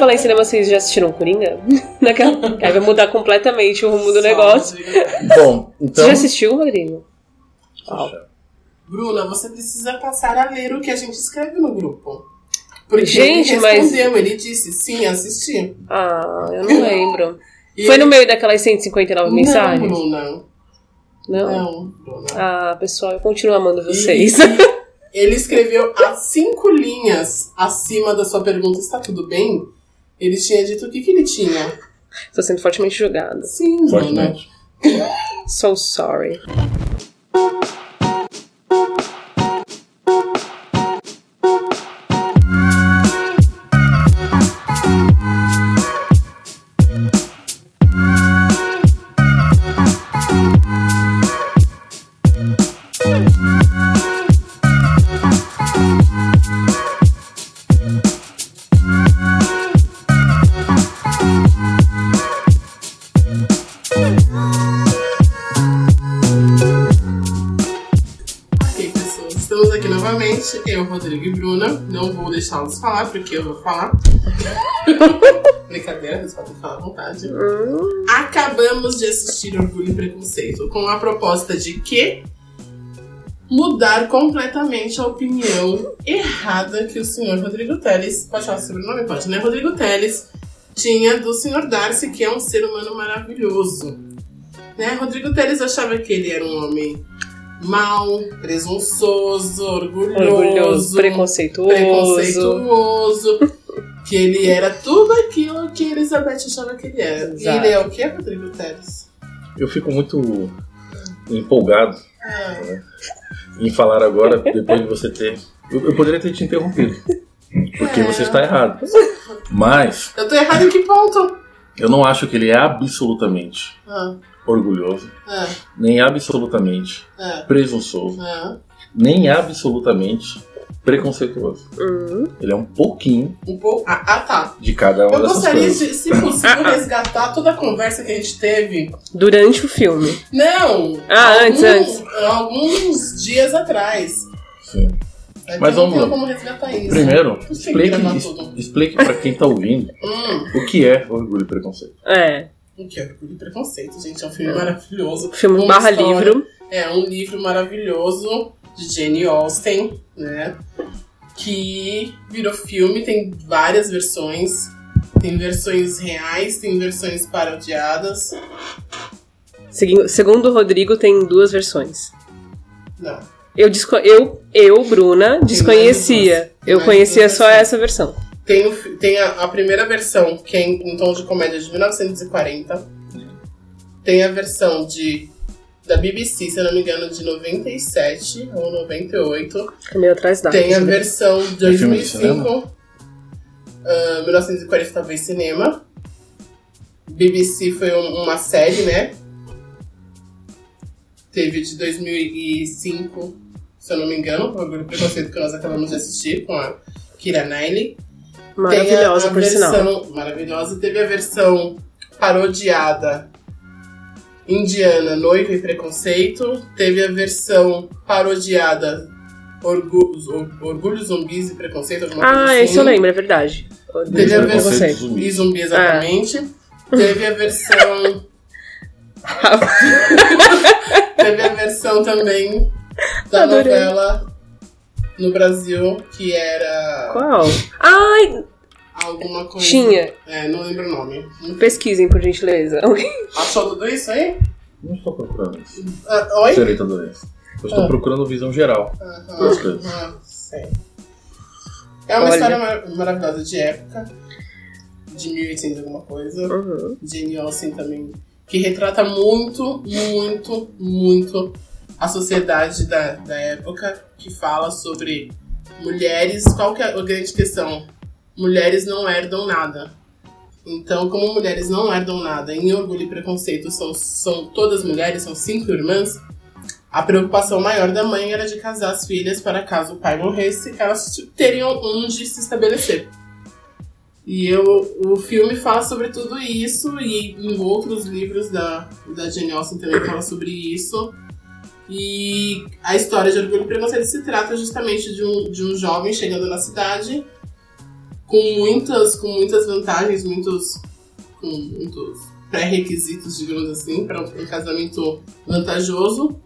Falar em cinema, vocês já assistiram Coringa? Naquela... Aí vai mudar completamente o rumo do negócio. Bom, então. Você já assistiu, Rodrigo? Poxa, Bruna, você precisa passar a ler o que a gente escreve no grupo. Porque Gente, ele mas- respondeu, ele disse sim, assisti. Ah, eu não lembro. E Foi ele- no meio daquelas 159 mensagens? Não, Bruna. Não? Não, Bruna. Ah, pessoal, eu continuo amando vocês. E- ele escreveu as cinco linhas acima da sua pergunta, está tudo bem? Ele tinha dito o que, que ele tinha. Tô sendo fortemente julgada. Sim, fortemente. So sorry. Eu, Rodrigo e Bruna. Não vou deixá-los falar, porque eu vou falar. Brincadeira, eles podem falar à vontade. Hum, Acabamos de assistir Orgulho e Preconceito com a proposta de que mudar completamente a opinião errada que o senhor Rodrigo Teles, pode falar sobre o sobrenome? Pode, né? Rodrigo Teles tinha do senhor Darcy, que é um ser humano maravilhoso. Né? Rodrigo Teles achava que ele era um homem mau, presunçoso, orgulhoso, orgulhoso, preconceituoso. preconceituoso, que ele era tudo aquilo que Elizabeth achava que ele era. E Exato. ele é o que, Rodrigo Teles? Eu fico muito empolgado Ah, em falar agora, depois de você ter. Eu, eu poderia ter te interrompido. Porque É. você está errado. Mas eu tô errado em que ponto? eu não acho que ele é absolutamente Ah, orgulhoso, ah, nem absolutamente ah, presunçoso, ah. nem absolutamente preconceituoso. Hum. Ele é um pouquinho Um pouco. Ah, ah, tá. de cada uma Eu dessas gostaria coisas. de, se possível, resgatar toda a conversa que a gente teve. Durante o filme. Não! Ah, antes, antes. Alguns dias atrás. Sim. Mas vamos lá. como resgatar isso. Primeiro, explique, explique para quem está ouvindo Hum, o que é orgulho e preconceito. É. o que é Orgulho e Preconceito, gente? É um filme maravilhoso. Filme barra história- livro. É um livro maravilhoso de Jane Austen, né? Que virou filme, tem várias versões. Tem versões reais, tem versões parodiadas. Segundo o Rodrigo, tem duas versões. Não. Eu, eu, eu Bruna, desconhecia. Eu conhecia só essa versão. Tem, o tem a, a primeira versão, que é em, em tom de comédia de 1940. Tem a versão de da BBC, se eu não me engano, de 97 ou 98. Fica meio atrás da. Tem a versão de É de 2005. ah, 1940 talvez cinema. BBC foi um- uma série, né? Teve de 2005, se eu não me engano, o Preconceito que nós acabamos de assistir com a Kira Knightley. Maravilhosa, Tem a, a por sinal. versão maravilhosa. Teve a versão parodiada indiana, Noiva e Preconceito. Teve a versão parodiada Orgu- Or- Orgulho, Zumbis e Preconceito. alguma coisa Ah, assim. esse eu lembro, é verdade. Teve a versão e zumbi. e zumbi, exatamente. Teve a versão. Teve a versão também da Adorei. novela no Brasil, que era Qual? Ai, alguma coisa. tinha. É, não lembro o nome. Pesquisem, por gentileza. Achou tudo isso aí? Não estou procurando isso. Ah, oi? Senhorita Doença. Eu estou Ah. procurando visão geral. Aham, Duas coisas. aham, sei. É uma Olha. história mar- maravilhosa de época, de 1800 alguma coisa. Uhum. Jane Austen também, que retrata muito, muito, muito a sociedade da, da época, que fala sobre mulheres. Qual que é a grande questão? Mulheres não herdam nada. Então, como mulheres não herdam nada, em Orgulho e Preconceito são, são todas mulheres, são cinco irmãs, a preocupação maior da mãe era de casar as filhas para caso o pai morresse, elas teriam onde se estabelecer. E eu, o filme fala sobre tudo isso, e em outros livros da, da Jane Austen também fala sobre isso. E a história de Orgulho e Preconceito se trata justamente de um, de um jovem chegando na cidade com muitas, com muitas vantagens, muitos, com muitos pré-requisitos, digamos assim, para um casamento vantajoso.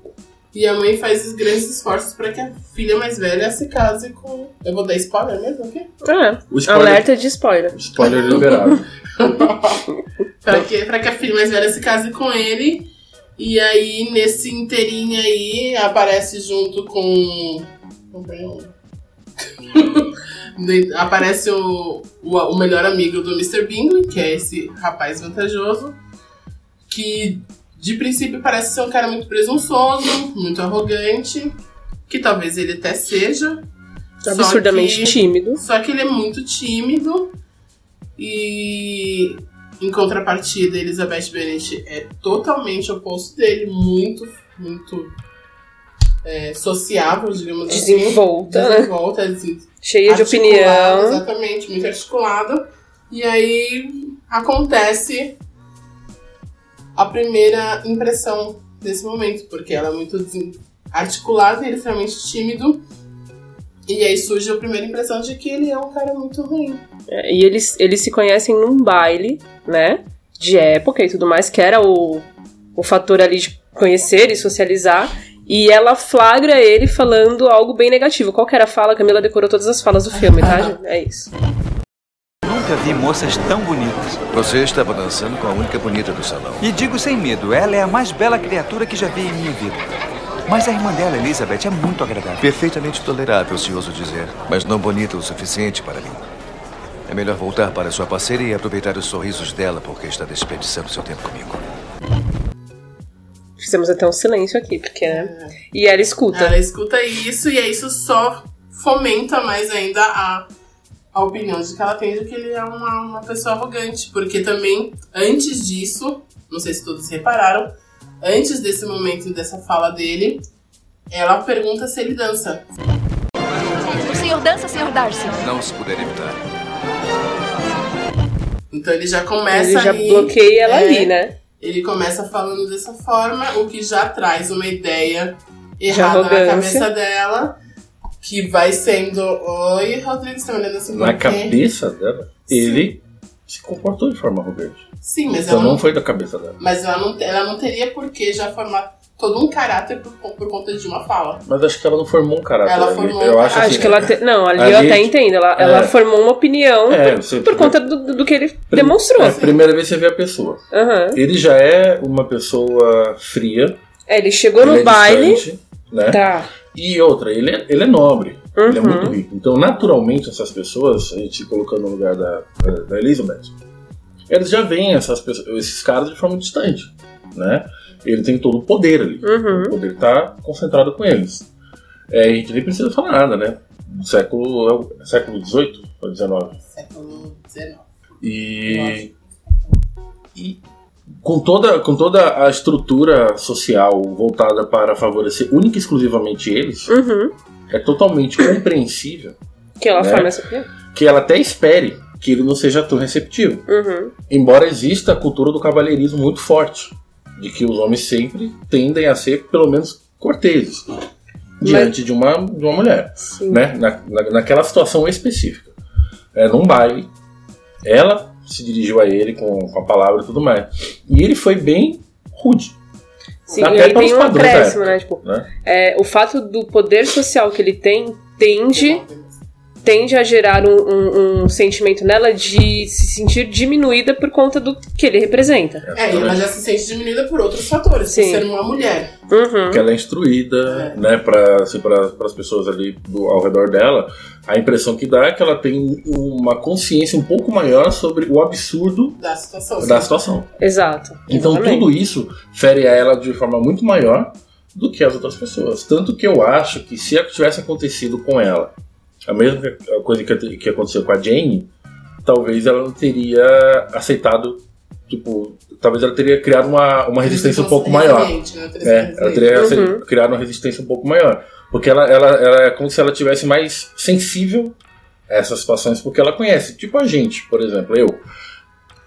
E a mãe faz grandes esforços para que a filha mais velha se case com. Eu vou dar spoiler mesmo aqui? É, O spoiler, alerta de spoiler. spoiler liberado. pra, que, pra que a filha mais velha se case com ele. E aí, nesse inteirinho aí, aparece junto com. Aparece o, o, o melhor amigo do Mr. Bingley, que é esse rapaz vantajoso, que de princípio parece ser um cara muito presunçoso, muito arrogante, que talvez ele até seja. só Absurdamente que- tímido. só que ele é muito tímido e em contrapartida, Elizabeth Bennet é totalmente oposto dele, muito, muito é, sociável, digamos assim. Desenvolta, né? Desenvolta, assim, Cheia de opinião. Exatamente, muito articulada. E aí acontece a primeira impressão desse momento, porque ela é muito articulada e ele é extremamente tímido. E aí surge a primeira impressão de que ele é um cara muito ruim. É, E eles, eles se conhecem num baile, né? De época e tudo mais, que era o, o fator ali de conhecer e socializar. E ela flagra ele falando algo bem negativo. Qual que era a fala? Camila decorou todas as falas do filme, tá? gente? É isso. Nunca vi moças tão bonitas. Você estava dançando com a única bonita do salão. E digo sem medo, ela é a mais bela criatura que já vi em minha vida. Mas a irmã dela, Elizabeth, é muito agradável. Perfeitamente tolerável, se ouso dizer, mas não bonita o suficiente para mim. É melhor voltar para sua parceira e aproveitar os sorrisos dela, porque está desperdiçando seu tempo comigo. Fizemos até um silêncio aqui, porque, né? E ela escuta. Ela escuta isso e aí isso só fomenta mais ainda a, a opinião de que ela tem de que ele é uma, uma pessoa arrogante. Porque também, antes disso, não sei se todos repararam, antes desse momento dessa fala dele, ela pergunta se ele dança. O senhor dança, senhor Darcy? Não se puder evitar. Então ele já começa Ele já aí, bloqueia ela é, ali, né? Ele começa falando dessa forma, o que já traz uma ideia errada na cabeça dela, que vai sendo. Oi, Rodrigo, você tá me olhando assim Na por quê?" cabeça dela, ele se comportou de forma arrogante. Sim, mas Então ela não não, foi da cabeça dela. mas ela não, ela não teria por que já formar todo um caráter por, por conta de uma fala. Mas acho que ela não formou um caráter. Ela formou eu acho, Acho assim, que ela. Te... Não, ali, eu ali- até entendo. Ela, ela É. formou uma opinião É, por, por conta do, do que ele demonstrou. É a primeira vez que você vê a pessoa. Aham. Ele já é uma pessoa fria. É, ele chegou ele no é baile. distante, né? Tá. E outra, ele é, ele é nobre. Ele é Uhum. muito rico. Então, naturalmente, essas pessoas, a gente colocando no lugar da, da, da Elizabeth, eles já veem essas pessoas, esses caras de forma distante, né? Ele tem todo o poder ali. Uhum. O poder está concentrado com eles. É, a gente nem precisa falar nada, né? Século, é o século XVIII ou XIX. Século XIX. E, e com, toda, com toda a estrutura social voltada para favorecer única e exclusivamente eles, Uhum. É totalmente compreensível Que ela Né? forma essa opinião. que ela até espere que ele não seja tão receptivo. Uhum. Embora exista a cultura do cavalheirismo muito forte, de que os homens sempre tendem a ser, pelo menos, corteses diante de, uma, de uma mulher, Sim. né? Na, na- naquela situação específica. É, num baile, ela se dirigiu a ele com, com a palavra e tudo mais. E ele foi bem rude, Sim, Até e aí tem um acréscimo, né? Tipo, né? é, o fato do poder social que ele tem tende, tende a gerar um, um- um sentimento nela de se sentir diminuída por conta do que ele representa. É, e ela já se sente diminuída por outros fatores, Sim. por ser uma mulher. Uhum. que ela é instruída, né, para assim, as pessoas ali do, ao redor dela, a impressão que dá é que ela tem uma consciência um pouco maior sobre o absurdo Da situação. da situação. Exato. Então Exatamente. tudo isso fere a ela de forma muito maior do que as outras pessoas. Tanto que eu acho que se tivesse acontecido com ela a mesma coisa que, que aconteceu com a Jane, talvez ela não teria aceitado, tipo, talvez ela teria criado uma, uma resistência um pouco maior. Né? É, ela teria Uhum. criado uma resistência um pouco maior. Porque ela, ela, ela é como se ela tivesse mais sensível a essas situações, porque ela conhece. Tipo a gente, por exemplo, eu.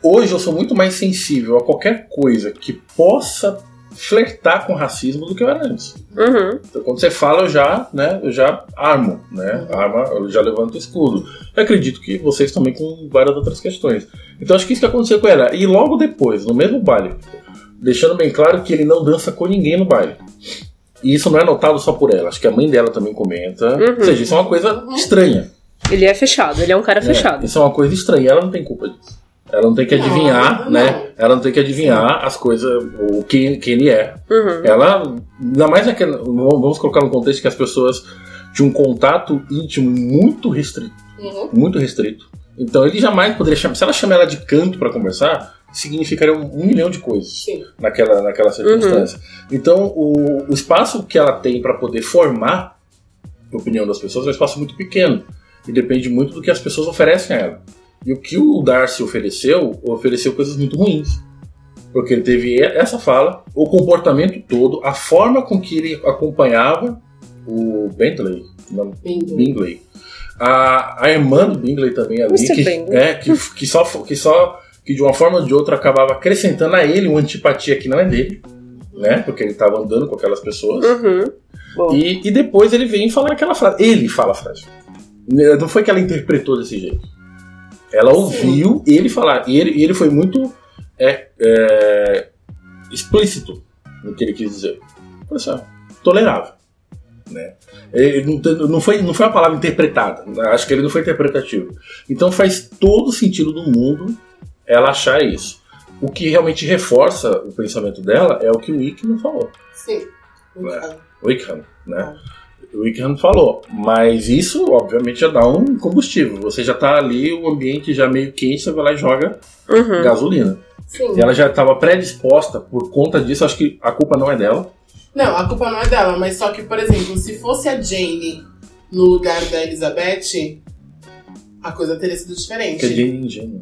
Hoje eu sou muito mais sensível a qualquer coisa que possa flertar com racismo do que eu era antes. Uhum. Então, quando você fala, eu já, né, eu já armo, né? Arma, eu já levanto o escudo. Eu acredito que vocês também com várias outras questões. Então, acho que isso que aconteceu com ela. E logo depois, no mesmo baile, deixando bem claro que ele não dança com ninguém no baile. E isso não é notado só por ela. Acho que a mãe dela também comenta. Ou seja, isso é uma coisa estranha. Ele é fechado, ele é um cara né? fechado. Isso é uma coisa estranha. Ela não tem culpa disso. Ela não tem que adivinhar, não. né? Ela não tem que adivinhar as coisas, o quem, quem ele é. Uhum. Ela, ainda mais naquela. Vamos colocar no contexto que as pessoas tinham um contato íntimo muito restrito. Uhum. Muito restrito. Então ele jamais poderia chamar. Se ela chamar ela de canto para conversar, significaria um, um milhão de coisas Sim. naquela, naquela circunstância. Então o, o espaço que ela tem para poder formar a opinião das pessoas é um espaço muito pequeno. E depende muito do que as pessoas oferecem a ela. E o que o Darcy ofereceu, ofereceu coisas muito ruins. Porque ele teve essa fala, o comportamento todo, a forma com que ele acompanhava o Bentley, não, Bingley. Bingley. A, a irmã do Bingley também ali, Mr. que, Bingley. é, que, que, só, que só que de uma forma ou de outra acabava acrescentando a ele uma antipatia que não é dele, né? Porque ele estava andando com aquelas pessoas. Uhum. E, e depois ele vem falar aquela frase. Ele fala a frase. Não foi que ela interpretou desse jeito. Ela ouviu ele falar. E ele, ele foi muito é, é, explícito no que ele quis dizer. Foi assim, ó, tolerável. Né? Ele não, não, foi, não foi uma palavra interpretada. Acho que ele não foi interpretativo. Então faz todo sentido do mundo ela achar isso. O que realmente reforça o pensamento dela é o que o Wickman falou. Sim. É. Wickham, né? O Wickham falou, mas isso obviamente já dá um combustível. Você já tá ali, o ambiente já meio quente, você vai lá e joga Uhum. gasolina. Sim. E ela já estava predisposta por conta disso, acho que a culpa não é dela. Não, a culpa não é dela, mas só que, por exemplo, se fosse a Jane no lugar da Elizabeth, a coisa teria sido diferente. Porque a Jane é ingênua.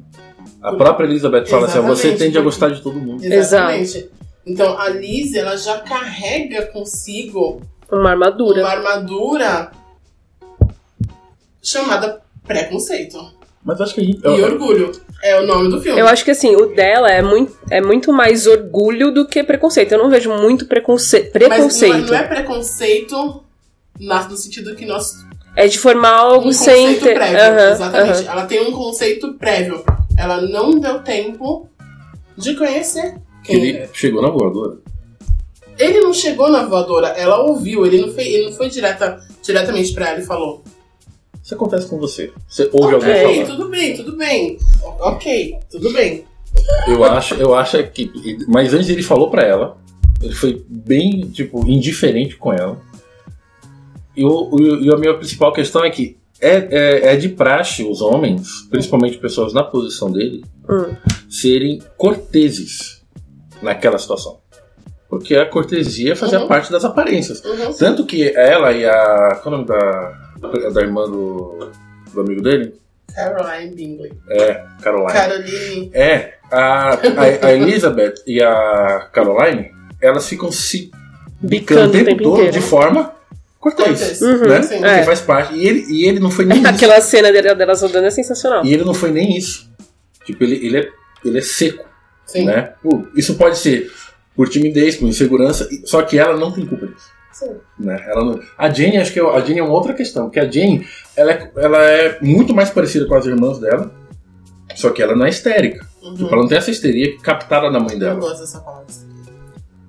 A própria Elizabeth fala assim: Exatamente, você tende a gostar de todo mundo. Exatamente. Então a Liz, ela já carrega consigo Uma armadura. uma armadura chamada preconceito Mas acho que a gente. e orgulho. É o nome do filme. Eu acho que assim, o dela é muito, é muito mais orgulho do que preconceito. Eu não vejo muito preconce Mas não é, preconceito. não é preconceito no sentido que nós É de formar algo um sem conceito ter. prévio. Aham, exatamente. aham. Ela tem um conceito prévio. Ela não deu tempo de conhecer quem Ele é. chegou na voadora. Ele não chegou na voadora, ela ouviu, ele não foi, ele não foi direta, diretamente pra ela e falou. Isso acontece com você. Você ouve alguém Ok, falar. tudo bem, tudo bem. Ok, tudo bem. Eu acho, eu acho que. Mas antes ele falou pra ela. Ele foi bem, tipo, indiferente com ela. E, o- e a minha principal questão é que é, é, é de praxe os homens, principalmente pessoas na posição dele, Hum. serem corteses naquela situação. Porque a cortesia fazia Uhum. parte das aparências. Uhum. Tanto que ela e a. Qual é o nome da, da irmã do, do amigo dele? Caroline Bingley. É, Caroline. Caroline. É, a, a, a Elizabeth e a Caroline, elas ficam se Bicando o tempo, tempo todo inteiro. de forma cortês. Cortês. Uhum, né? sim. Porque É. faz parte. E ele, e ele não foi nem isso. Aquela cena dela- delas rodando é sensacional. E ele não foi nem isso. Tipo, ele, ele, é, ele é seco, Sim. né? Isso pode ser por timidez, por insegurança, só que ela não tem culpa disso. Sim. Né? Ela não- A Jane, acho que é- a Jane é uma outra questão, porque a Jane, ela é, ela é muito mais parecida com as irmãs dela, só que ela não é histérica. Uhum. Tipo, ela não tem essa histeria captada na mãe Eu dela. gosto dessa palavra.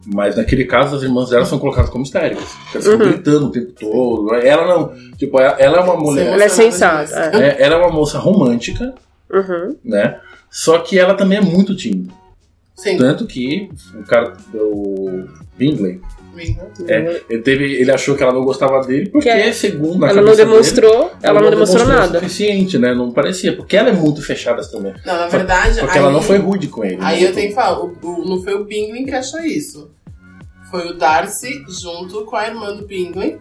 Mas naquele caso, as irmãs dela são colocadas como histéricas. Elas ficam Uhum. gritando o tempo todo. Ela não. Tipo, ela, ela é uma mulher. Ela é sensata, demais. é- ela é uma moça romântica, Uhum. né? Só que ela também é muito tímida. Sim. Tanto que o cara, o Bingley, é, ele, teve, ele achou que ela não gostava dele porque, Que é- segundo a Ela não demonstrou, dele, ela não demonstrou o nada. suficiente, né? Não parecia. Porque ela é muito fechada também. Não, na verdade. Só que aí, ela não foi rude com ele. Aí né? eu tenho que falar, o, o- não foi o Bingley que achou isso. Foi o Darcy junto com a irmã do Bingley.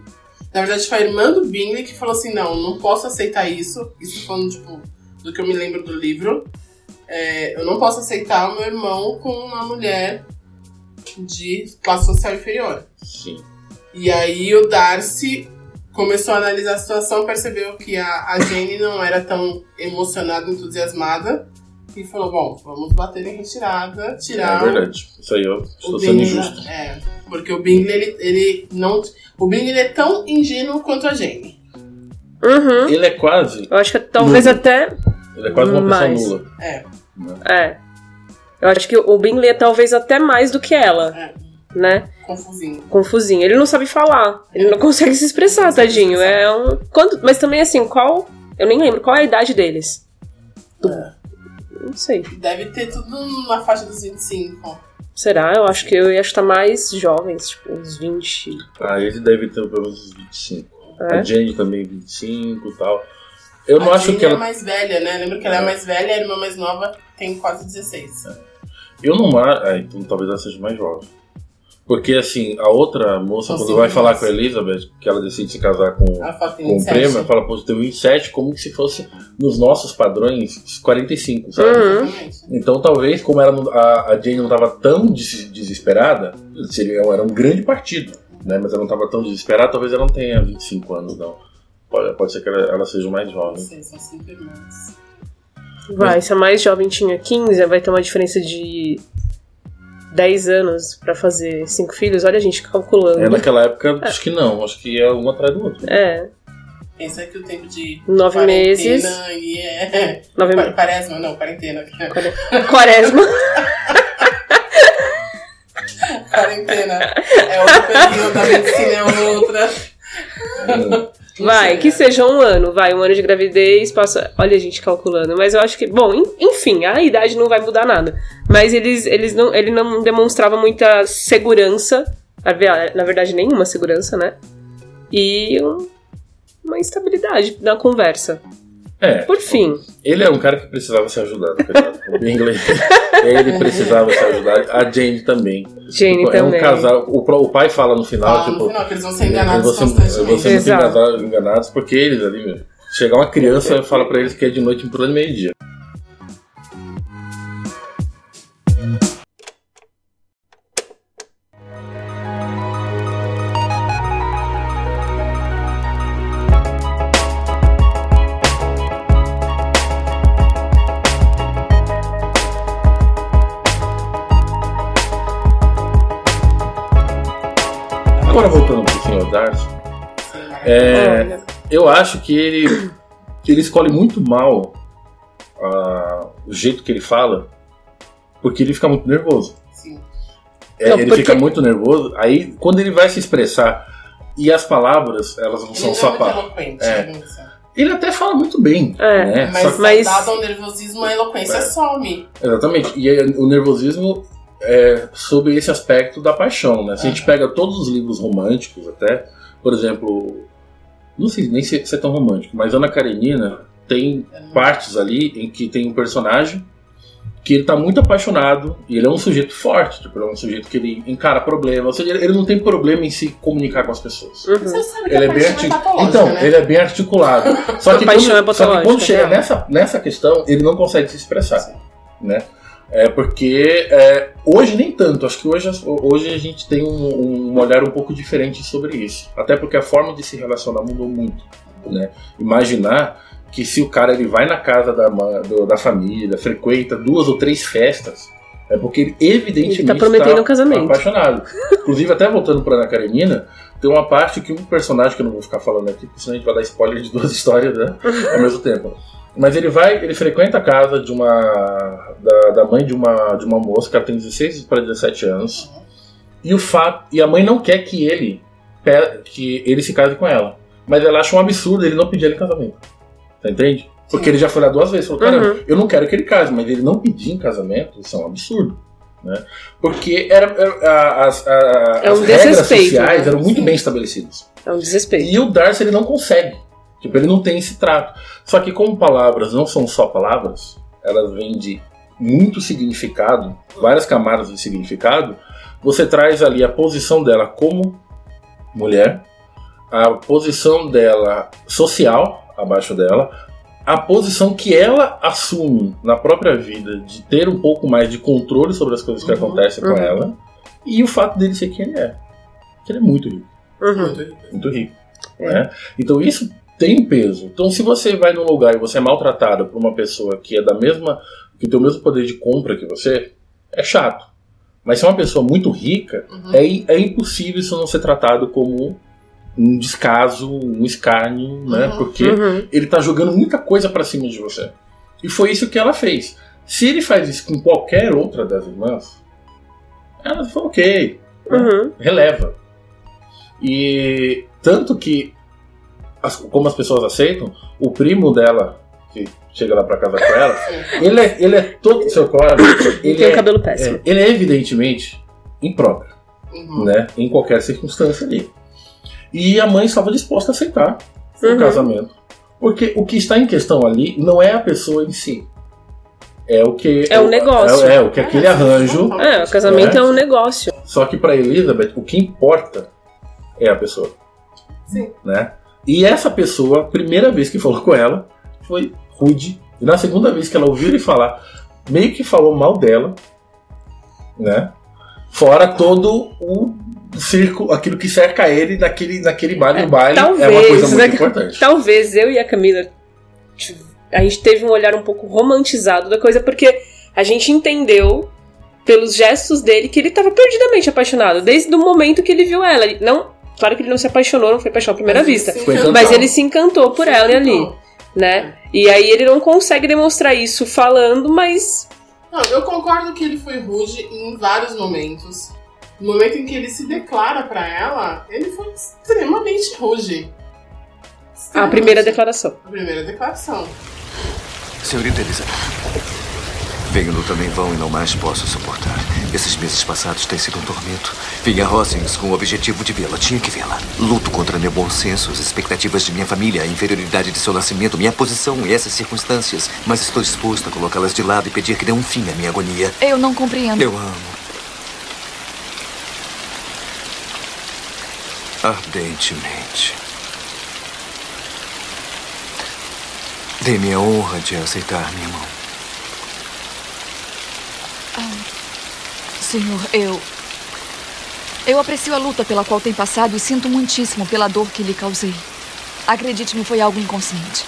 Na verdade, foi a irmã do Bingley que falou assim: não, não posso aceitar isso. Isso falando, tipo, do que eu me lembro do livro. É, eu não posso aceitar o meu irmão com uma mulher de classe social inferior. Sim. E aí o Darcy começou a analisar a situação, percebeu que a, a Jane não era tão emocionada, entusiasmada que falou, bom, vamos bater em retirada, É tirar verdade. Isso aí eu estou sendo Bingley. injusto. É, porque o Bingley, ele, ele não... O Bingley é tão ingênuo quanto a Jane. Uhum. Ele é quase. Eu acho que talvez Nulo. até. Ele é quase uma Mais. pessoa nula. É, É. Eu acho que o Bingley é talvez até mais do que ela, é, né? confusinho. Confusinho. Ele não sabe falar. Ele não consegue se expressar, tadinho. É um. Quando... Mas também, assim, qual. Eu nem lembro. Qual é a idade deles? É. Não sei. Deve ter tudo na faixa dos 25. Será? Eu acho que eu ia estar mais jovens, tipo, uns 20. Ah, ele deve ter pelo menos uns 25. É? A Jane também 25 e tal. Eu não a acho Jane que é ela. mais velha, né? Lembra que ela é mais velha, a irmã mais nova tem quase 16. Eu não acho. Ah, então talvez ela seja mais jovem. Porque assim, a outra moça, quando vai falar anos. com a Elizabeth, que ela decide se casar com, que com o 27. prêmio, ela fala, pô, você tem 27, como se fosse nos nossos padrões 45, sabe? Uhum. Exatamente. Então talvez, como ela não- a, a Jane não estava tão des- desesperada, seria, era um grande partido, né? Mas ela não estava tão desesperada, talvez ela não tenha 25 anos, não. Pode, pode ser que ela, ela seja mais jovem. sei, são cinco irmãs. Vai, se a mais jovem tinha 15, vai ter uma diferença de 10 anos pra fazer cinco filhos. Olha a gente calculando. É, naquela época, acho que não, acho que é um atrás do outro. É, Pensa que o tempo de Nove meses. e é... nove meses. Quaresma, não, quarentena. Quaresma. quarentena é outro período, da medicina é outra. Vai, que seja um ano, vai, um ano de gravidez, passa. Olha a gente calculando. Mas eu acho que. Bom, en- enfim, a idade não vai mudar nada. Mas eles, eles não, ele não demonstrava muita segurança. Na ve- na verdade, nenhuma segurança, né? E um- uma instabilidade na conversa. É, Por fim. ele é um cara que precisava ser ajudado, coitado. O Bingley, ele precisava ser ajudado. A Jane também. Jane Tipo, é um também. casal. O, o pai fala no final, Fala no tipo. final que eles vão ser enganados Eles vão ser- constantemente. vão ser muito Exato. enganados, enganados, porque eles ali, meu. Chegar uma criança e fala pra eles que é de noite em plano meio-dia. É, eu acho que ele, que ele escolhe muito mal ah, o jeito que ele fala, porque ele fica muito nervoso. Sim. É, Não, ele porque- fica muito nervoso, aí quando ele vai se expressar, e as palavras, elas não Ele são não só é muito palavras. eloquente. É. né? Ele até fala muito bem, É, né? Mas, Só que- Mas- dado o nervosismo, a eloquência É. some. Exatamente. E o nervosismo é sobre esse aspecto da paixão, né? Se a gente pega todos os livros românticos até, por exemplo, não sei nem se, se é tão romântico, mas Ana Karenina tem partes ali em que tem um personagem que ele tá muito apaixonado e ele é um sujeito forte, tipo, ele é um sujeito que ele encara problemas, ou seja, ele ele não tem problema em se comunicar com as pessoas. Uhum. Você sabe que Ele é bem paixão articulado. Então, né? ele é bem articulado. Só que, quando, é só que quando chega real. nessa, nessa questão, ele não consegue se expressar. Né? É porque é, hoje nem tanto. Acho que hoje, hoje a gente tem um, um olhar um pouco diferente sobre isso. Até porque a forma de se relacionar mudou muito. Né? Imaginar que se o cara ele vai na casa da, do- da família, frequenta duas ou três festas, é porque ele evidentemente Ele tá prometendo tá um casamento. apaixonado. Inclusive, até voltando para Ana Karenina, tem uma parte que um personagem que eu não vou ficar falando aqui, porque senão a gente vai dar spoiler de duas histórias né, ao mesmo tempo. Mas ele vai, ele frequenta a casa de uma da, da mãe de uma de uma moça que ela tem 16 para 17 anos. E o fato e a mãe não quer que ele que ele se case com ela. Mas ela acha um absurdo ele não pedir ela em casamento. Você entende? Porque Sim. ele já foi lá duas vezes, falou, cara, Uhum. eu não quero que ele case, mas ele não pedir em casamento, isso é um absurdo. Né? Porque era, era- as, a- É um as regras sociais né? eram muito Sim. bem estabelecidas. É um desrespeito. E o Darcy ele não consegue. Tipo, ele não tem esse trato. Só que como palavras não são só palavras, elas vêm de muito significado, várias camadas de significado, você traz ali a posição dela como mulher, a posição dela social abaixo dela, a posição que ela assume na própria vida de ter um pouco mais de controle sobre as coisas que Uhum. acontecem com Uhum. ela, e o fato dele ser quem ele é. Que ele é muito rico Uhum. muito rico. É. Né? Então isso tem peso. Então se você vai num lugar e você é maltratado por uma pessoa que é da mesma que tem o mesmo poder de compra que você, é chato. Mas se é uma pessoa muito rica, é, i- é impossível isso não ser tratado como um descaso, um escárnio, né? Uhum. Porque Uhum. ele tá jogando muita coisa pra cima de você. E foi isso que ela fez. Se ele faz isso com qualquer outra das irmãs, ela falou ok, né? Uhum. releva. E tanto que, as- como as pessoas aceitam, o primo dela, que chega lá pra casa com ela, ele é, ele é todo seu colo, ele Tem o é, cabelo péssimo. é, ele é evidentemente impróprio, Uhum. né? Em qualquer circunstância ali. E a mãe estava disposta a aceitar o Uhum. casamento. Porque o que está em questão ali não é a pessoa em si. É o que. É o negócio. É, é o que aquele É, arranjo. É, o casamento É. é um negócio. Só que para Elizabeth, o que importa é a pessoa. Sim. Né? E essa pessoa, a primeira vez que falou com ela, foi rude. E na segunda vez que ela ouviu ele falar, meio que falou mal dela, né? Fora todo o circo, aquilo que cerca ele naquele, naquele baile. o baile é uma talvez, coisa muito né? importante. Talvez eu e a Camila a gente teve um olhar um pouco romantizado da coisa porque a gente entendeu pelos gestos dele que ele estava perdidamente apaixonado desde o momento que ele viu ela. Não, claro que ele não se apaixonou, não foi paixão à primeira Mas ele vista, encantou. mas ele se encantou por Se ela ali, encantou. né? E aí ele não consegue demonstrar isso falando, mas Não, eu concordo que ele foi rude em vários momentos. No momento em que ele se declara pra ela, ele foi extremamente rude. a primeira declaração. A primeira declaração. Senhorita Elizabeth, venho no também vão e não mais posso suportar. Esses meses passados têm sido um tormento. Vim a Rosings com o objetivo de vê-la. Tinha que vê-la. Luto contra meu bom senso, as expectativas de minha família, a inferioridade de seu nascimento, minha posição e essas circunstâncias. Mas estou disposto a colocá-las de lado e pedir que dê um fim à minha agonia. Eu não compreendo. Eu amo. Ardentemente. Dê-me a honra de aceitar minha mão. Senhor, eu. Eu aprecio a luta pela qual tem passado e sinto muitíssimo pela dor que lhe causei. Acredite-me, foi algo inconsciente.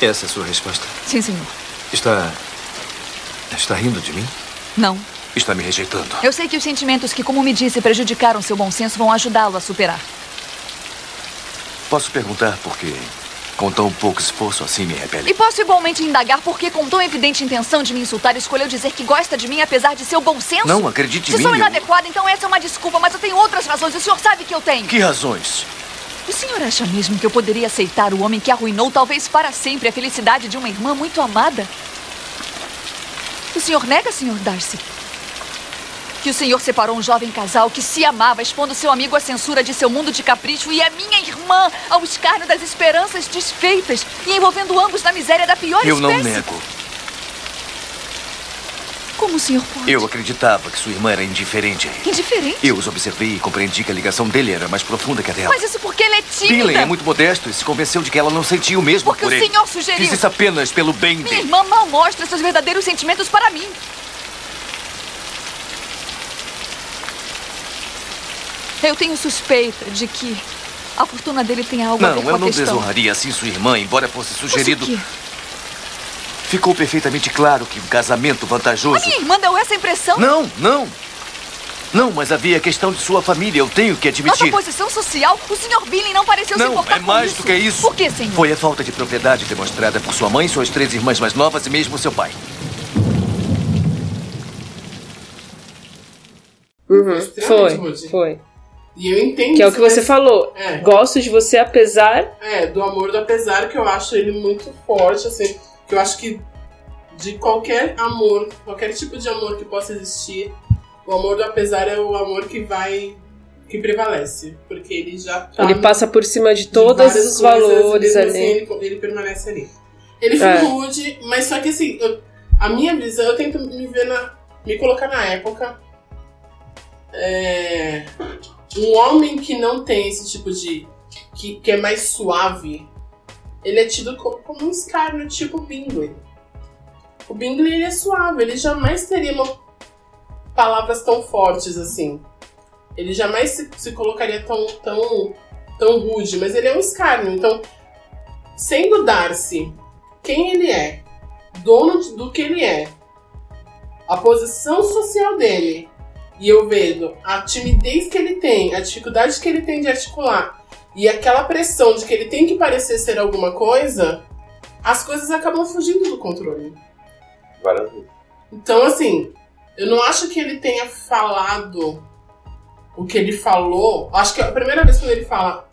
Essa é a sua resposta. Sim, senhor. Está. Está rindo de mim? Não. Está me rejeitando. Eu sei que os sentimentos que, como me disse, prejudicaram seu bom senso vão ajudá-lo a superar. Posso perguntar por que, com tão pouco esforço assim, me E repele? posso igualmente indagar por que, com tão evidente intenção de me insultar, escolheu dizer que gosta de mim apesar de seu bom senso? Não, acredite em Se mim. sou eu- inadequada, então essa é uma desculpa, mas eu tenho outras razões. O senhor sabe que eu tenho. Que razões? O senhor acha mesmo que eu poderia aceitar o homem que arruinou, talvez para sempre, a felicidade de uma irmã muito amada? O senhor nega, senhor Darcy? Que o senhor separou um jovem casal que se amava, expondo seu amigo à censura de seu mundo de capricho e a minha irmã ao escárnio das esperanças desfeitas e envolvendo ambos na miséria da pior Eu não espécie? nego. Como o senhor pode? Eu acreditava que sua irmã era indiferente a ele. Indiferente? Eu os observei e compreendi que a ligação dele era mais profunda que a dela. Mas isso porque ele é tímida. Billen é muito modesto e se convenceu de que ela não sentia o mesmo Porque por o ele. senhor sugeriu. Fiz isso apenas pelo bem Minha dele. irmã mal mostra seus verdadeiros sentimentos para mim. Eu tenho suspeita de que a fortuna dele tem algo a ver Não, com eu a não desonraria assim sua irmã, embora fosse sugerido. o quê? Ficou perfeitamente claro que um casamento A vantajoso. minha irmã deu essa impressão. Não, não. Não, mas havia a questão de sua família, eu tenho que Nossa admitir. posição social, o Sr. Billing não pareceu se Não, importar é com mais do que isso. Por que, senhor? Foi a falta de propriedade demonstrada por sua mãe, suas três irmãs mais novas e mesmo seu pai. Uhum, foi, foi. E eu entendo Que é o que você falou. É. Gosto de você apesar. É, do amor do apesar, que eu acho ele muito forte, assim, que eu acho que de qualquer amor, qualquer tipo de amor que possa existir, o amor do apesar é o amor que vai, que prevalece, porque ele já tá... Ele passa por cima de todos os valores mesmo ali. assim, ele, ele permanece ali. Ele foi É. rude, mas só que assim, eu- a minha visão, eu tento me ver na. me colocar na época. É, um homem que não tem esse tipo de. que, que é mais suave, ele é tido como, como um escárnio, tipo o Bingley. O Bingley ele é suave, ele jamais teria uma- palavras tão fortes assim. Ele jamais se, se colocaria tão, tão, tão rude, mas ele é um escárnio. Então, sendo Darcy quem ele é, dono do que ele é, a posição social dele, e eu vejo a timidez que ele tem, a dificuldade que ele tem de articular, e aquela pressão de que ele tem que parecer ser alguma coisa, as coisas acabam fugindo do controle. Várias vezes. Então, assim, eu não acho que ele tenha falado o que ele falou. Acho que a primeira vez quando ele fala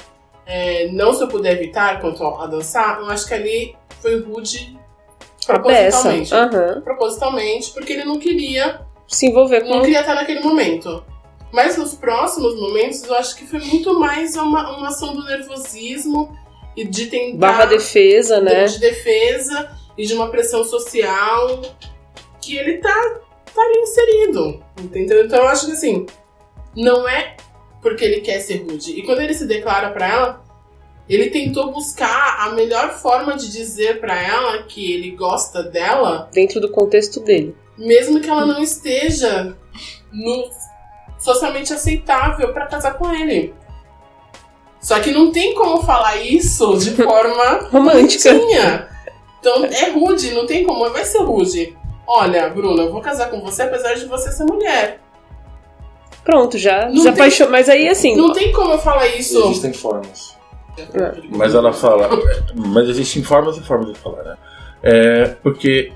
é, não se eu puder evitar quanto a dançar, eu acho que ali foi rude propositalmente. Aham. Propositalmente, porque ele não queria, Se envolver não com. queria estar naquele momento. Mas nos próximos momentos, eu acho que foi muito mais uma, uma ação do nervosismo e de tentar Barra defesa, né? de defesa e de uma pressão social que ele tá, tá ali inserido. Entendeu? Então eu acho que assim, não é porque ele quer ser rude. E quando ele se declara pra ela, ele tentou buscar a melhor forma de dizer pra ela que ele gosta dela, Dentro do contexto dele. Mesmo que ela não esteja no socialmente aceitável pra casar com ele. Só que não tem como falar isso de forma Romântica. bonitinha. Então é rude, não tem como, vai ser rude. Olha, Bruna, eu vou casar com você apesar de você ser mulher. Pronto, já Não se tem-. Mas aí, assim. Não tem como eu falar isso. Existem formas. Mas ela fala. Mas existem formas e formas de falar, né? É, porque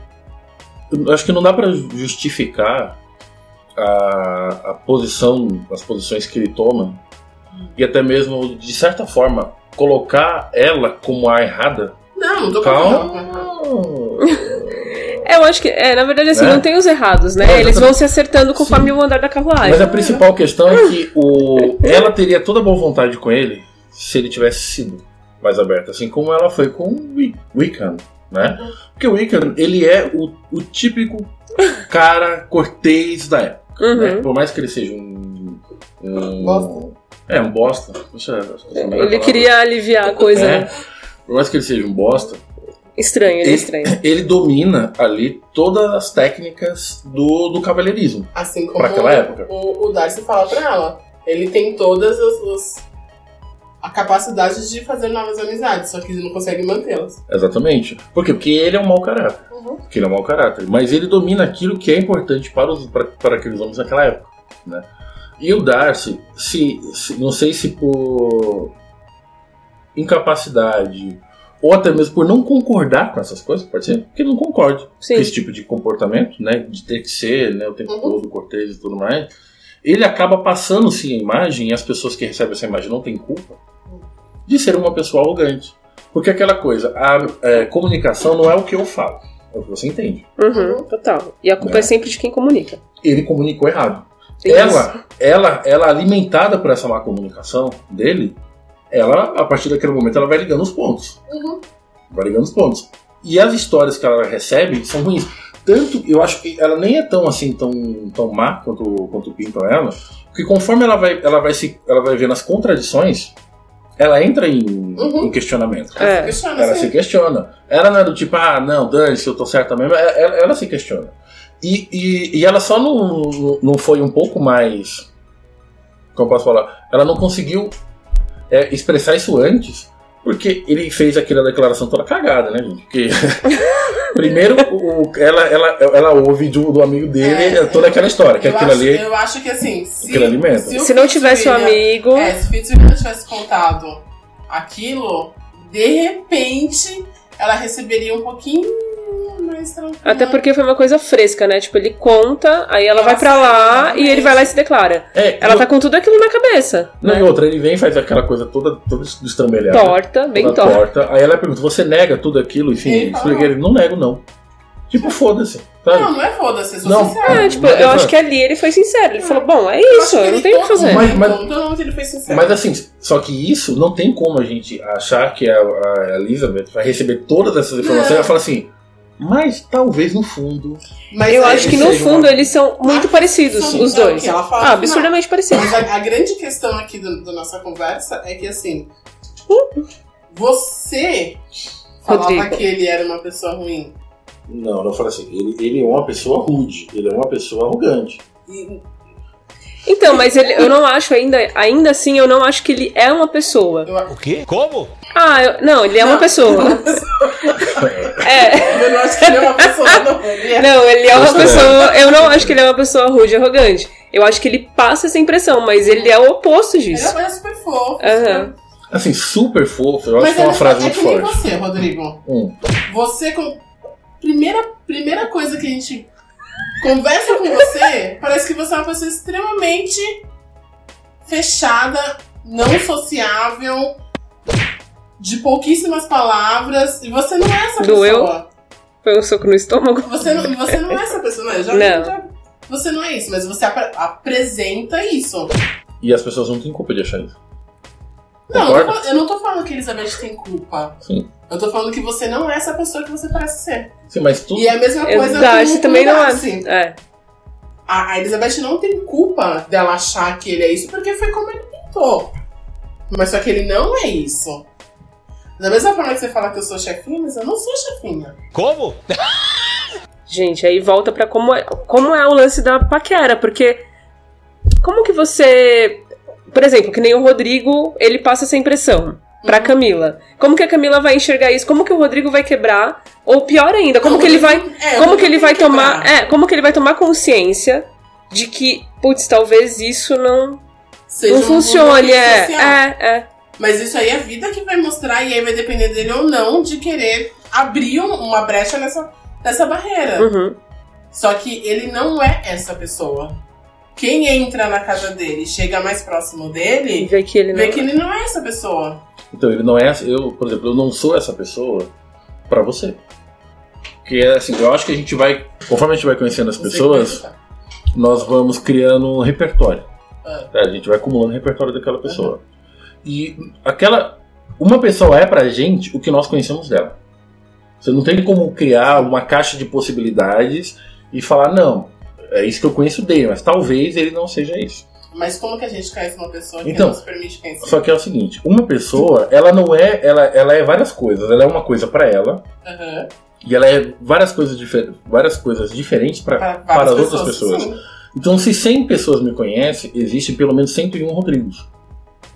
acho que não dá pra justificar a, a posição, as posições que ele toma e até mesmo, de certa forma, colocar ela como a errada. Não, não tô Calma. É, eu acho que. É, na verdade, assim, Né? não tem os errados, né? É, Eles vão se acertando conforme o andar da carruagem. Mas a principal questão é que o, ela teria toda a boa vontade com ele se ele tivesse sido mais aberto, assim como ela foi com o Wi- Wiccan, né? Porque o Wiccan, ele é o, o típico cara cortês da época. Uhum. né? Por mais que ele seja um. um Bosta. É, um bosta. Deixa deixa Ele palavra. queria aliviar a coisa. É, né? por mais que ele seja um bosta, Estranho, ele é Ele- estranho. ele domina ali todas as técnicas do, do cavalheirismo. Assim como Pra aquela época. O, o Darcy fala pra ela. Ele tem todas as, as- a capacidade de fazer novas amizades, só que ele não consegue mantê-las. Exatamente. Por quê? Porque ele é um mau caráter. Uhum. Porque ele é um mau caráter. Mas ele domina aquilo que é importante para, os, para, para aqueles homens naquela época. Né? E o Darcy, se, se- não sei se por incapacidade ou até mesmo por não concordar com essas coisas, pode ser que ele não concorde Sim. com esse tipo de comportamento, né? De ter que ser né, o tempo Uhum. todo cortês e tudo mais. Ele acaba passando-se a imagem, e as pessoas que recebem essa imagem não têm culpa, de ser uma pessoa arrogante. Porque aquela coisa, a é, comunicação não é o que eu falo, é o que você entende. Uhum, total. E a culpa É. é sempre de quem comunica. Ele comunicou errado. Isso. Ela, ela, ela alimentada por essa má comunicação dele, ela, a partir daquele momento, ela vai ligando os pontos. Uhum. Vai ligando os pontos. E as histórias que ela recebe são ruins. Tanto, eu acho que ela nem é tão assim, tão, tão má quanto, quanto pintam ela, porque conforme ela vai, ela vai, se, ela vai vendo as contradições, ela entra em, Uhum. em questionamento. É. Questiona, Ela se questiona. Ela não é do tipo, ah, não, dane se eu tô certa mesmo. Ela, ela- ela se questiona. E, e, e ela só não, não foi um pouco mais. Como eu posso falar? Ela não conseguiu é, expressar isso antes, porque ele fez aquela declaração toda cagada, né, gente? Porque. Primeiro, o- o- ela, ela, ela ouve do, do amigo dele É, toda aquela história, que eu, aquilo acho, ali. eu acho que assim, se, se, o Se não tivesse o Fitzwilliam- amigo. É, se Fitzwilliam tivesse contado aquilo, de repente ela receberia um pouquinho mais tranquilo. Até porque foi uma coisa fresca, né? Tipo, ele conta, aí ela vai pra sai, lá exatamente. e ele vai lá e se declara. É, Ela e tá com tudo aquilo na cabeça. Não, né? e outra, ele vem e faz aquela coisa toda, toda destrambelhada. Torta, bem toda torta. Aí ela pergunta: você nega tudo aquilo? Enfim, Ele fala, ele: não nego, não. Tipo, foda-se. Não, não é foda-se, eu sou Não. sincera. É, tipo, Mas, eu exato. acho que ali ele foi sincero. Ele falou, bom, é Eu isso, eu ele não tenho o que fazer. Mas- mas- ele foi sincero. Mas assim, só que isso não tem como a gente achar que a, a Elizabeth vai receber todas essas informações Não. e vai falar assim, mas talvez no fundo. Mas Eu aí- acho que no fundo uma- eles são muito Ah, parecidos, sim, os é dois. ela fala Ah, absurdamente parecidos. Mas a, a grande questão aqui da nossa conversa é que assim. Você falava Rodrigo. que ele era uma pessoa ruim. Não, não fala assim, ele, ele é uma pessoa rude, ele é uma pessoa arrogante. E, Então, mas ele, eu não acho ainda, ainda assim, eu não acho que ele é uma pessoa. O quê? Como? Ah, eu- não, ele é uma Não. pessoa. É. Eu não acho que ele é uma pessoa não. Ele é- Não, ele é uma Acho pessoa. Eu não acho que ele é uma pessoa rude e arrogante. Eu acho que ele passa essa impressão, mas ele é o oposto Ele disso. é super fofo. Aham. Assim, super fofo, eu acho Mas que é uma ele- frase é muito forte. você, Rodrigo. Hum. Você com. Primeira, primeira coisa que a gente conversa com você, parece que você é uma pessoa extremamente fechada, não sociável, de pouquíssimas palavras. E você não é essa Doeu? pessoa. Foi um soco no estômago. Você não, você não é essa pessoa, não. Eu já, Não. já- você não é isso, mas você apre- apresenta isso. E as pessoas não têm culpa de achar isso. Não, eu não, Concorda? tô- eu não tô falando que Elizabeth tem culpa. Sim. Eu tô falando que você não é essa pessoa que você parece ser. Sim, mas tudo. E é a mesma coisa O Darcy com, com também não é. É. A, a Elizabeth não tem culpa dela achar que ele é isso, porque foi como ele pintou. Mas só que ele não é isso. Da mesma forma que você fala que eu sou chefinha, mas eu não sou chefinha. Como? Gente, aí volta pra como é, como é o lance da paquera, porque como que você, por exemplo, que nem o Rodrigo, ele passa essa impressão pra Uhum. Camila. Como que a Camila vai enxergar isso? Como que o Rodrigo vai quebrar? Ou pior ainda, como que ele vai, É, como que ele vai quebrar. tomar, é, como que ele vai tomar consciência de que, putz, talvez isso não, Seja não funcione, é, é, é. Mas isso aí é a vida que vai mostrar, e aí vai depender dele ou não de querer abrir um- uma brecha nessa, nessa barreira. Uhum. Só que ele não é essa pessoa. Quem entra na casa dele, chega mais próximo dele, ver que ele não vê que ele não é essa pessoa. Então, ele não é. Eu, por exemplo, eu não sou essa pessoa pra você. Porque, assim, eu acho que a gente vai. Conforme a gente vai conhecendo as pessoas, que nós vamos criando um repertório. Ah. É, a gente vai acumulando o repertório daquela pessoa. E aquela. Uma pessoa é pra gente o que nós conhecemos dela. Você não tem como criar uma caixa de possibilidades e falar, não, é isso que eu conheço dele, mas talvez ele não seja isso. Mas como que a gente conhece uma pessoa que Então, não se permite conhecer? Só que é o seguinte, uma pessoa, ela não é, ela, ela é várias coisas. Ela é uma coisa pra ela Aham. e ela é várias coisas, difer várias coisas diferentes pra, Pra para as outras pessoas. sim. Então, se 100 pessoas me conhecem, existe pelo menos 101 Rodrigos.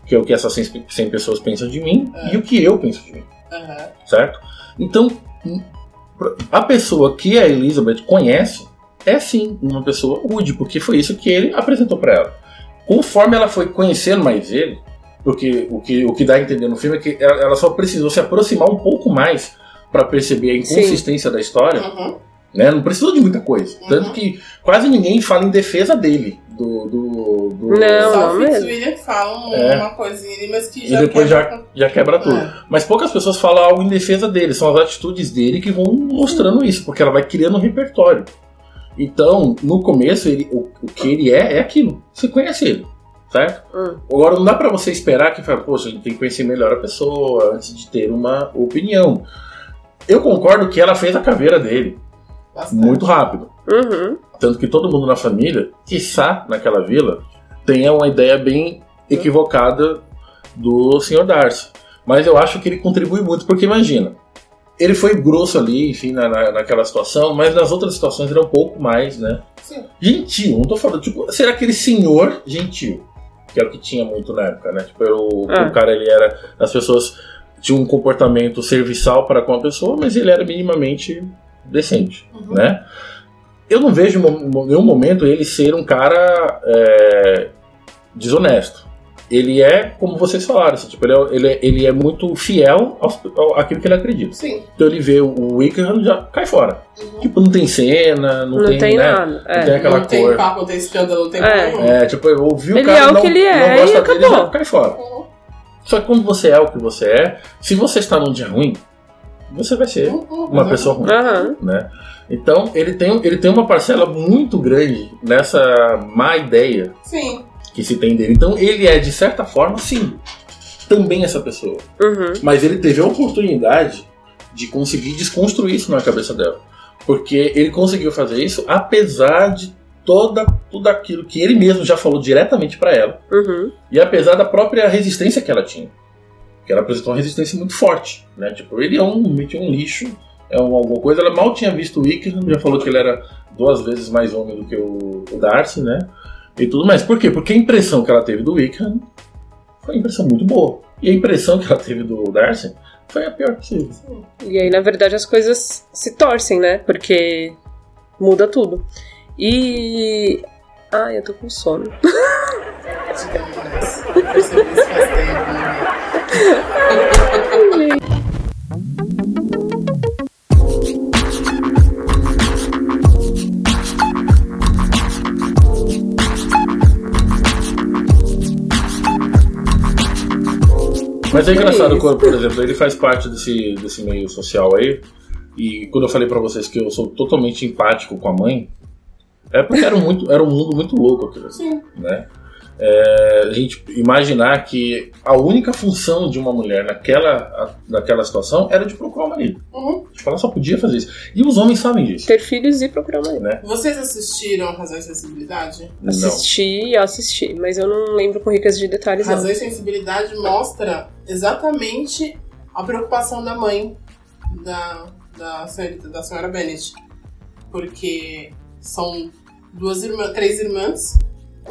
Que é o que essas 100 100 pessoas pensam de mim É. e o que eu penso de mim, Aham. certo? Então, hum, a pessoa que a Elizabeth conhece é sim uma pessoa rude, porque foi isso que ele apresentou pra ela. Conforme ela foi conhecendo mais ele, porque o que, o que dá a entender no filme é que ela, ela só precisou se aproximar um pouco mais pra perceber a inconsistência da história Uhum. né? Não precisou de muita coisa. Uhum. Tanto que quase ninguém fala em defesa dele. Do. do, do- Não, Só não o mesmo. Fitzwilliam fala É. uma coisinha ali, mas que E já depois quebra- já, já quebra tudo. É. Mas poucas pessoas falam algo em defesa dele. São as atitudes dele que vão mostrando isso, porque ela vai criando um repertório. Então, no começo, ele, o, o que ele é, é aquilo. Você conhece ele, certo? Hum. Agora, não dá pra você esperar que, fala, poxa, a gente tem que conhecer melhor a pessoa antes de ter uma opinião. Eu concordo que ela fez a caveira dele Bastante. muito rápido. Uhum. Tanto que todo mundo na família, quiçá naquela vila, tenha uma ideia bem equivocada do Sr. Darcy. Mas eu acho que ele contribui muito, porque imagina, ele foi grosso ali, enfim, na, na- naquela situação, mas nas outras situações ele é um pouco mais, né? Sim. Gentil, não tô falando, tipo, ser aquele senhor gentil, que era o que tinha muito na época, né? Tipo, era o, É. o cara, ele era. As pessoas tinham um comportamento serviçal para com a pessoa, mas ele era minimamente decente, Uhum. né? Eu não vejo em nenhum momento ele ser um cara é, desonesto. Ele é, como vocês falaram, assim, tipo, ele, é, ele, é, ele é muito fiel aos, ao, àquilo que ele acredita. Sim. Então ele vê o Wickham já cai fora. Uhum. Tipo, não tem cena, não, Não, tem, né, nada. Não É. tem aquela não tem cor. papo, não tem escândalo, não tem É. É, tipo, eu ouvi o Ele cara é o não, que ele é, não gosta e dele, acabou. já cai fora. Uhum. Só que quando você é o que você é, se você está num dia ruim, você vai ser Uhum. uma pessoa ruim. Né? Então ele tem, ele tem uma parcela muito grande nessa má ideia Sim. Que se tem dele. Então ele é, de certa forma, sim, também essa pessoa. Uhum. Mas ele teve a oportunidade de conseguir desconstruir isso na cabeça dela. Porque ele conseguiu fazer isso apesar de toda, tudo aquilo que ele mesmo já falou diretamente para ela. Uhum. E apesar da própria resistência que ela tinha. Que ela apresentou uma resistência muito forte. Né? Tipo, ele é um, meio um lixo, é um, alguma coisa. Ela mal tinha visto o Wickham, já falou que ele era duas vezes mais homem do que o, o Darcy, né? E tudo mais. Por quê? Porque a impressão que ela teve do Wickham foi uma impressão muito boa. E a impressão que ela teve do Darcy foi a pior possível. E aí, na verdade, as coisas se torcem, né? Porque muda tudo. E. Ai, eu tô com sono. Digamos. Percebi isso faz tempo, Mas é engraçado quando, por exemplo, ele faz parte desse, desse meio social aí. E quando eu falei pra vocês que eu sou totalmente empático com a mãe, é porque era, muito, era um mundo muito louco aquilo. Sim. Né? É, a gente imaginar que a única função de uma mulher naquela, naquela situação era de procurar um marido. Uhum. Tipo, ela só podia fazer isso. E os homens sabem disso. Ter filhos e procurar uma Né? Vocês assistiram Razão e Sensibilidade? Não. Assisti e assisti, mas eu não lembro com riqueza de detalhes. Não. Razão e Sensibilidade mostra exatamente a preocupação da mãe da, da, senhorita, da senhora Bennett. Porque são duas irmãs, três irmãs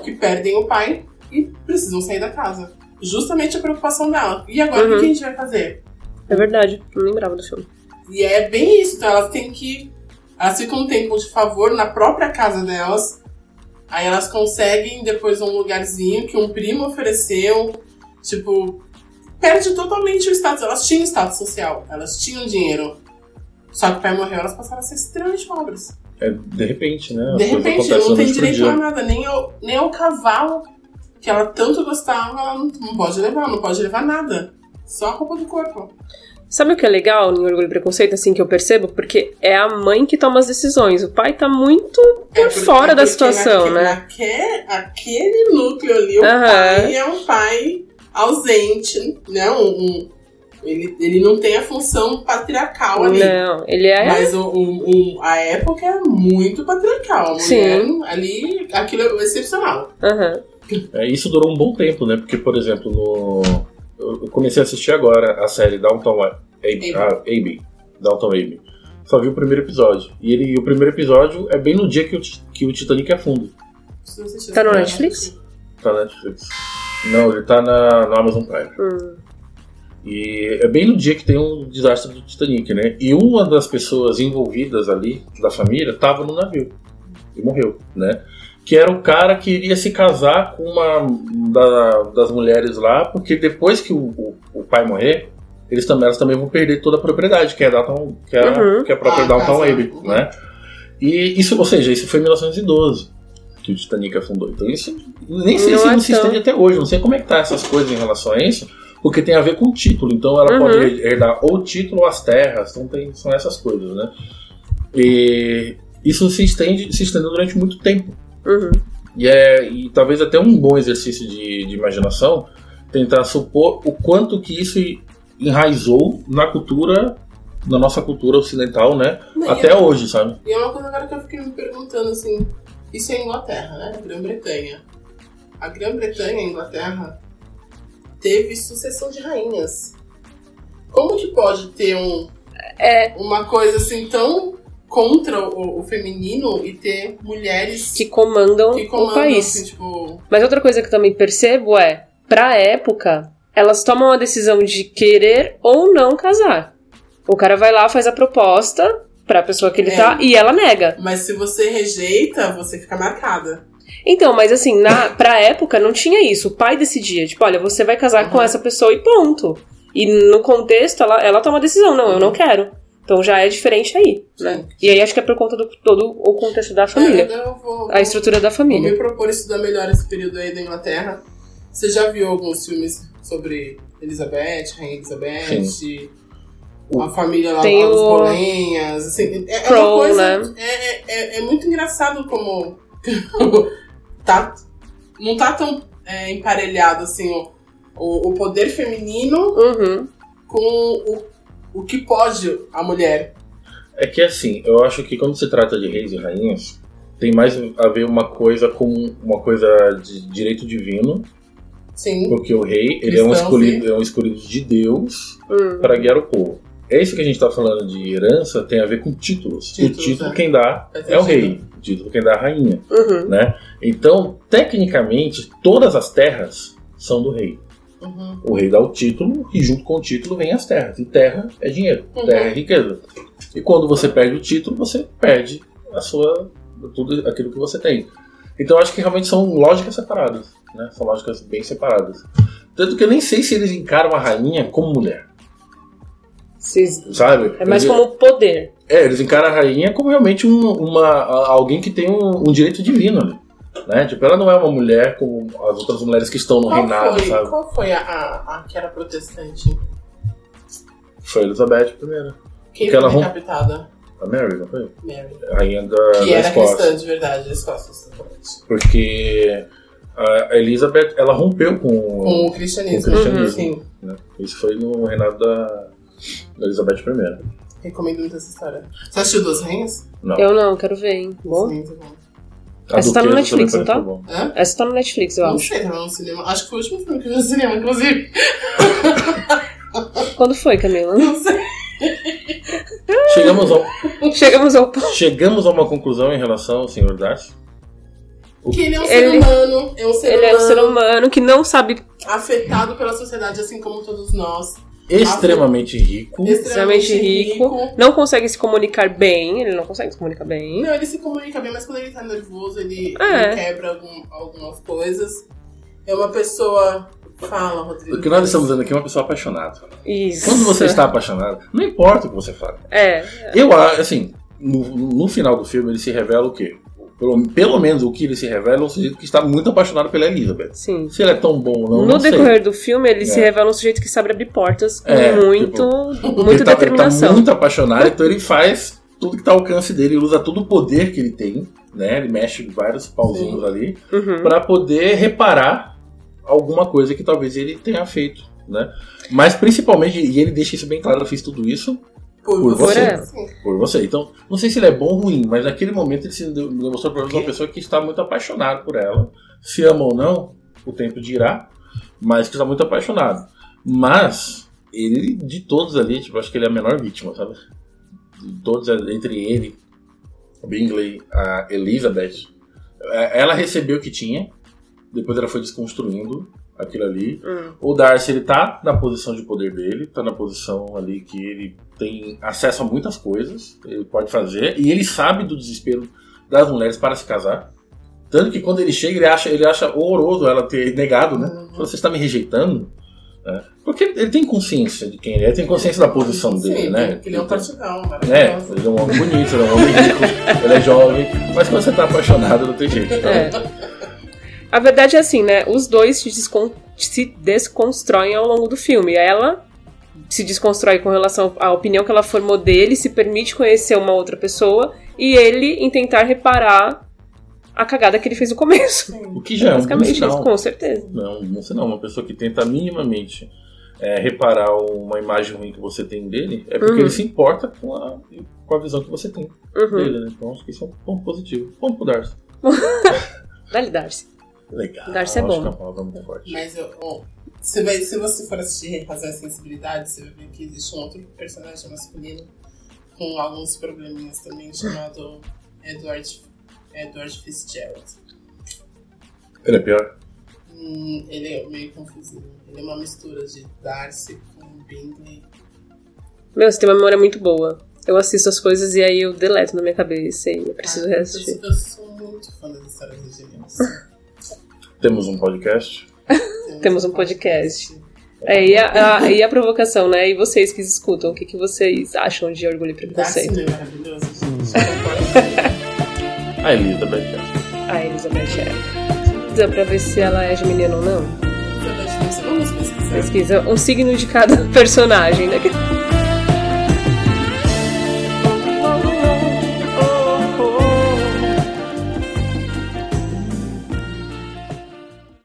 que perdem o pai e precisam sair da casa. Justamente a preocupação dela. E agora o Uhum. que a gente vai fazer? É verdade, não lembrava do filme. E é bem isso, então elas têm que. Elas ficam um tempo de favor na própria casa delas. Aí elas conseguem depois um lugarzinho que um primo ofereceu. Tipo, perde totalmente o status. Elas tinham status social, elas tinham dinheiro. Só que o pai morreu, elas passaram a ser extremamente pobres. É, de repente, né? De repente, não tem direito a nada, nem ao, nem ao cavalo que ela tanto gostava, ela não, não pode levar, não pode levar nada. Só a roupa do corpo. Sabe o que é legal em Orgulho e Preconceito, assim, que eu percebo? Porque é a mãe que toma as decisões. O pai tá muito por É fora da situação, naque- né? naque- aquele núcleo ali, o Aham. pai é um pai ausente, né? Um, um- ele, ele não tem a função patriarcal ali. Não, ele é. Mas o, o- o- a época é muito patriarcal. A mulher Sim. ali, aquilo é excepcional. Aham. É, isso durou um bom tempo, né? Porque, por exemplo, no... eu comecei a assistir agora a série Downtown Abbey. Abbey. Abbey. Downtown Abbey. Só vi o primeiro episódio. E ele, o primeiro episódio é bem no dia que o, que o Titanic afunda. Tá no Netflix? Tá na Netflix. Não, ele tá na, no Amazon Prime. Hum. E é bem no dia que tem o desastre do Titanic, né? E uma das pessoas envolvidas ali, da família, tava no navio. E morreu, né? Que era o cara que iria se casar com uma da- das mulheres lá, porque depois que o, o- o pai morrer, eles também, elas também vão perder toda a propriedade, que é, Downtown, que é, Uhum. que é a própria Ah, Downtown. Abbey, Uhum. né? E isso, ou seja, isso foi em 1912 que o Titanic afundou. Então isso nem sei Não se é não se estende até hoje, não sei como é que tá essas coisas em relação a isso, porque tem a ver com o título. Então ela Uhum. pode herdar ou o título ou as terras, então tem, são essas coisas, né? E isso se estende, se estendeu durante muito tempo. Uhum. E, é, e talvez até um bom exercício de, de imaginação tentar supor o quanto que isso enraizou na cultura, na nossa cultura ocidental, né? Não, e Até é- hoje, sabe? E é uma coisa agora que eu fiquei me perguntando assim: isso é Inglaterra, né? Grã-Bretanha. A Grã-Bretanha, a Inglaterra, teve sucessão de rainhas. Como que pode ter um, É. uma coisa assim tão contra o, o feminino e ter mulheres Que comandam, que comandam o país. assim, tipo. Mas outra coisa que eu também percebo é, pra época, elas tomam a decisão de querer ou não casar. O cara vai lá, faz a proposta pra pessoa que ele É. tá e ela nega. Mas se você rejeita, você fica marcada. Então, mas assim, na, pra época não tinha isso. O pai decidia, tipo, olha, você vai casar com Uhum. essa pessoa e ponto. E no contexto, ela, ela toma a decisão, não, eu não quero. Então já é diferente aí, né? Sim. E aí acho que é por conta do todo o contexto da família. É, vou, A estrutura da Vou família. me propor estudar melhor esse período aí da Inglaterra. Você já viu alguns filmes sobre Elizabeth, Rainha Elizabeth? A família lá, Tem os o- bolenhas, assim, é, é Crow, uma coisa, né? é, é, é muito engraçado como tá, não tá tão é, emparelhado assim o, o, o poder feminino Uhum. com o, o que pode a mulher. É que assim, eu acho que quando se trata de reis e rainhas, tem mais a ver uma coisa com uma coisa de direito divino, Sim. porque o rei ele é um Cristão, escolhido, é um escolhido de Deus Hum. para guiar o povo. É isso que a gente está falando de herança, tem a ver com títulos. Títulos, o título é. quem dá Faz é o rei, o título quem dá é a rainha, Uhum. né? Então, tecnicamente, todas as terras são do rei. Uhum. O rei dá o título e junto com o título vem as terras. E terra é dinheiro, Uhum. terra é riqueza. E quando você perde o título, você perde a sua tudo aquilo que você tem. Então acho que realmente são lógicas separadas, né? São lógicas bem separadas. Tanto que eu nem sei se eles encaram a rainha como mulher, Vocês- sabe? É mais Eles- como poder. É, eles encaram a rainha como realmente um- uma, alguém que tem um, um direito divino ali. Né? Tipo, ela não é uma mulher como as outras mulheres que estão no Qual reinado, foi, sabe? qual foi a, a, a que era protestante? Foi a Elizabeth I. Quem Que foi ela rom- decapitada? A Mary, não foi? Mary. A rainha da, Que da era Escócia. cristã de verdade, da Escócia. Porque a Elizabeth, ela rompeu com, Com o cristianismo. Com o cristianismo. Sim. né? Isso foi no reinado da, da Elizabeth I. Recomendo muito essa história. Você assistiu Duas Rainhas? Não. Eu não, quero ver, hein? Bom. Sim, muito bom. A Essa tá no Netflix, não tá? Hã? Essa tá no Netflix, eu Não acho. sei, tava no cinema. Acho que foi o último filme que eu vi no cinema, inclusive. Quando foi, Camila? Não sei. Chegamos, ao, Chegamos ao chegamos a uma conclusão em relação ao Sr. Darcy. Que ele é um ser Ele- humano. É um ser Ele é um humano ser humano que não sabe afetado pela sociedade, assim como todos nós. Extremamente rico. extremamente rico, não consegue se comunicar bem, ele não consegue se comunicar bem. Não, ele se comunica bem, mas quando ele tá nervoso, ele, É. ele quebra algum- algumas coisas. É uma pessoa. Fala, Rodrigo. O que nós estamos dizendo aqui é uma pessoa apaixonada. Isso. Quando você está apaixonado, não importa o que você fala. É, Eu acho, assim, no, no final do filme ele se revela o quê? Pelo, pelo menos o que ele se revela é um sujeito que está muito apaixonado pela Elizabeth. sim. Se ele é tão bom ou não, no não sei. decorrer do filme, ele se É. revela um sujeito que sabe abrir portas com É, muito, Porque muita ele tá, ele determinação. tá muito apaixonado, então ele faz tudo que está ao alcance dele, ele usa todo o poder que ele tem, né? Ele mexe vários pauzinhos ali Uhum. para poder reparar alguma coisa que talvez ele tenha feito, né? Mas principalmente, e ele deixa isso bem claro, eu fiz tudo isso Por, Por você. por você. Então, não sei se ele é bom ou ruim, mas naquele momento ele se demonstrou para uma pessoa que está muito apaixonado por ela. Se ama ou não, o tempo dirá, mas que está muito apaixonado. Mas, ele, de todos ali, tipo, acho que ele é a menor vítima, sabe? De todos, entre ele, o Bingley, a Elizabeth, é, ela recebeu o que tinha, depois ela foi desconstruindo aquilo ali. Hum. O Darcy, ele tá na posição de poder dele, tá na posição ali que ele tem acesso a muitas coisas, ele pode fazer, e ele sabe do desespero das mulheres para se casar. Tanto que quando ele chega, ele acha, ele acha horroroso ela ter negado, né? Uhum. Você está me rejeitando? né? Porque ele tem consciência de quem ele é, ele tem consciência da posição Sim, dele, né? ele é um partidão, É, ele é um homem bonito, ele é um homem rico, ele é jovem, mas quando você tá apaixonado não tem jeito. Então, É. A verdade é assim, né? Os dois se, descon- se desconstroem ao longo do filme. Ela se desconstrói com relação à opinião que ela formou dele, se permite conhecer uma outra pessoa, e ele em tentar reparar a cagada que ele fez no começo. O que já é um bom Basicamente isso, sinal. com certeza. Não, não sei não. Uma pessoa que tenta minimamente é, reparar uma imagem ruim que você tem dele é porque Uhum. ele se importa com a, com a visão que você tem Uhum. dele, né? Então acho que isso é um ponto positivo. Ponto pro Darcy. Dá-lhe Darcy. Legal. Darcy é acho bom. que é uma palavra muito forte. Mas eu, ó, você vai, se você for assistir Razão e Sensibilidade, você vai ver que existe um outro personagem masculino com alguns probleminhas também, chamado Edward, Edward Fitzgerald. Ele é pior? Hum, ele é meio confuso. Ele é uma mistura de Darcy com Bingley. Meu, você tem uma memória muito boa. Eu assisto as coisas e aí eu deleto na minha cabeça e eu preciso Ah, reassistir. Eu, eu sou muito fã das histórias de gêmeos. Temos um podcast. Temos um podcast. É, e a, a- e a provocação, né? E vocês que escutam, o que, que vocês acham de orgulho e Darcy preconceito? é maravilhoso, gente. A Elizabeth. A Elizabeth é. Dá pra ver se ela é menina ou não? Vamos pesquisar. Pesquisa um signo de cada personagem, né?